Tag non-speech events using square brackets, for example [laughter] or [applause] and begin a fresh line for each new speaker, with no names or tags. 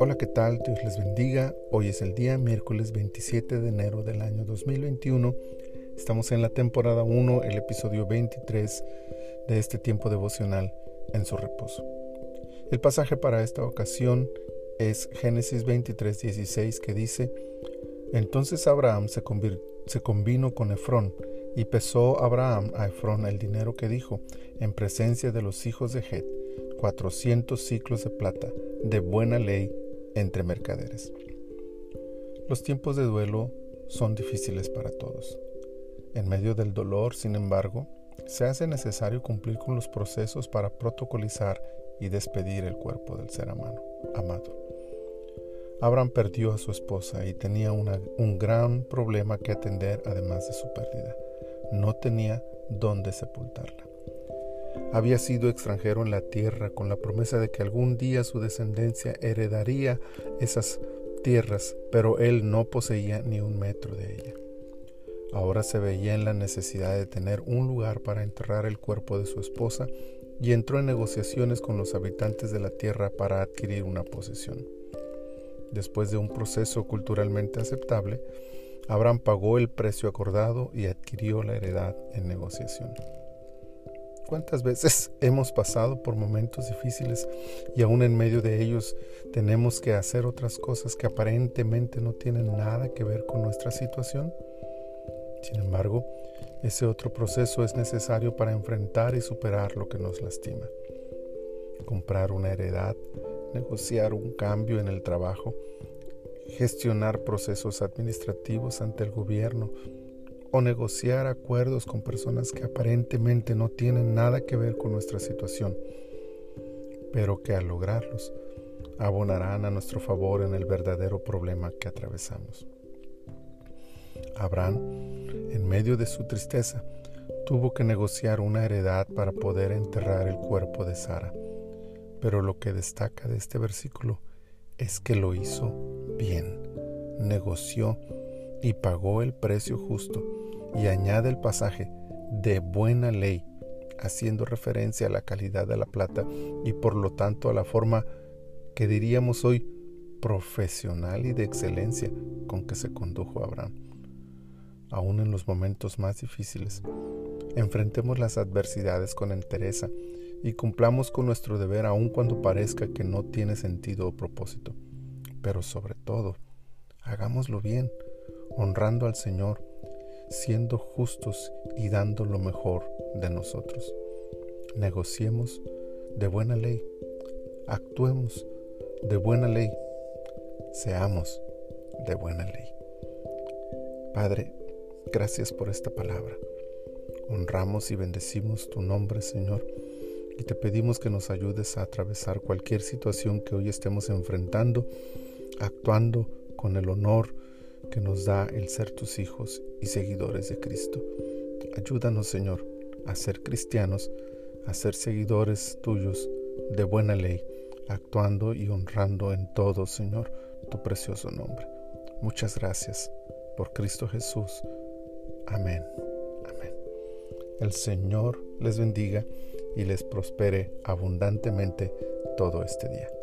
Hola, ¿qué tal? Dios les bendiga. Hoy es el día miércoles 27 de enero del año 2021. Estamos en la temporada 1, el episodio 23 de este tiempo devocional en su reposo. El pasaje para esta ocasión es Génesis 23, 16 que dice, Entonces Abraham se, se convino con Efrón y pesó Abraham a Efrón el dinero que dijo en presencia de los hijos de Het, cuatrocientos ciclos de plata, de buena ley entre mercaderes. Los tiempos de duelo son difíciles para todos. En medio del dolor, sin embargo, se hace necesario cumplir con los procesos para protocolizar y despedir el cuerpo del ser amado. Abraham perdió a su esposa y tenía un gran problema que atender además de su pérdida. No tenía dónde sepultarla. Había sido extranjero en la tierra con la promesa de que algún día su descendencia heredaría esas tierras, pero él no poseía ni un metro de ella. Ahora se veía en la necesidad de tener un lugar para enterrar el cuerpo de su esposa y entró en negociaciones con los habitantes de la tierra para adquirir una posesión. Después de un proceso culturalmente aceptable, Abraham pagó el precio acordado y adquirió la heredad en negociación. ¿Cuántas veces [laughs] hemos pasado por momentos difíciles y aún en medio de ellos tenemos que hacer otras cosas que aparentemente no tienen nada que ver con nuestra situación? Sin embargo, ese otro proceso es necesario para enfrentar y superar lo que nos lastima. Comprar una heredad, negociar un cambio en el trabajo, gestionar procesos administrativos ante el gobierno, o negociar acuerdos con personas que aparentemente no tienen nada que ver con nuestra situación, pero que al lograrlos abonarán a nuestro favor en el verdadero problema que atravesamos. Abraham, en medio de su tristeza, tuvo que negociar una heredad para poder enterrar el cuerpo de Sara. Pero lo que destaca de este versículo es que lo hizo bien, negoció y pagó el precio justo y añade el pasaje de buena ley, haciendo referencia a la calidad de la plata y por lo tanto a la forma que diríamos hoy profesional y de excelencia con que se condujo Abraham. Aún en los momentos más difíciles, enfrentemos las adversidades con entereza y cumplamos con nuestro deber aun cuando parezca que no tiene sentido o propósito. Pero sobre todo, hagámoslo bien, honrando al Señor, siendo justos y dando lo mejor de nosotros. Negociemos de buena ley, actuemos de buena ley, seamos de buena ley. Padre, gracias por esta palabra. Honramos y bendecimos tu nombre, Señor, y te pedimos que nos ayudes a atravesar cualquier situación que hoy estemos enfrentando, actuando con el honor, que nos da el ser tus hijos y seguidores de Cristo. Ayúdanos, Señor, a ser cristianos, a ser seguidores tuyos de buena ley, actuando y honrando en todo, Señor, tu precioso nombre. Muchas gracias por Cristo Jesús. Amén. Amén. El Señor les bendiga y les prospere abundantemente todo este día.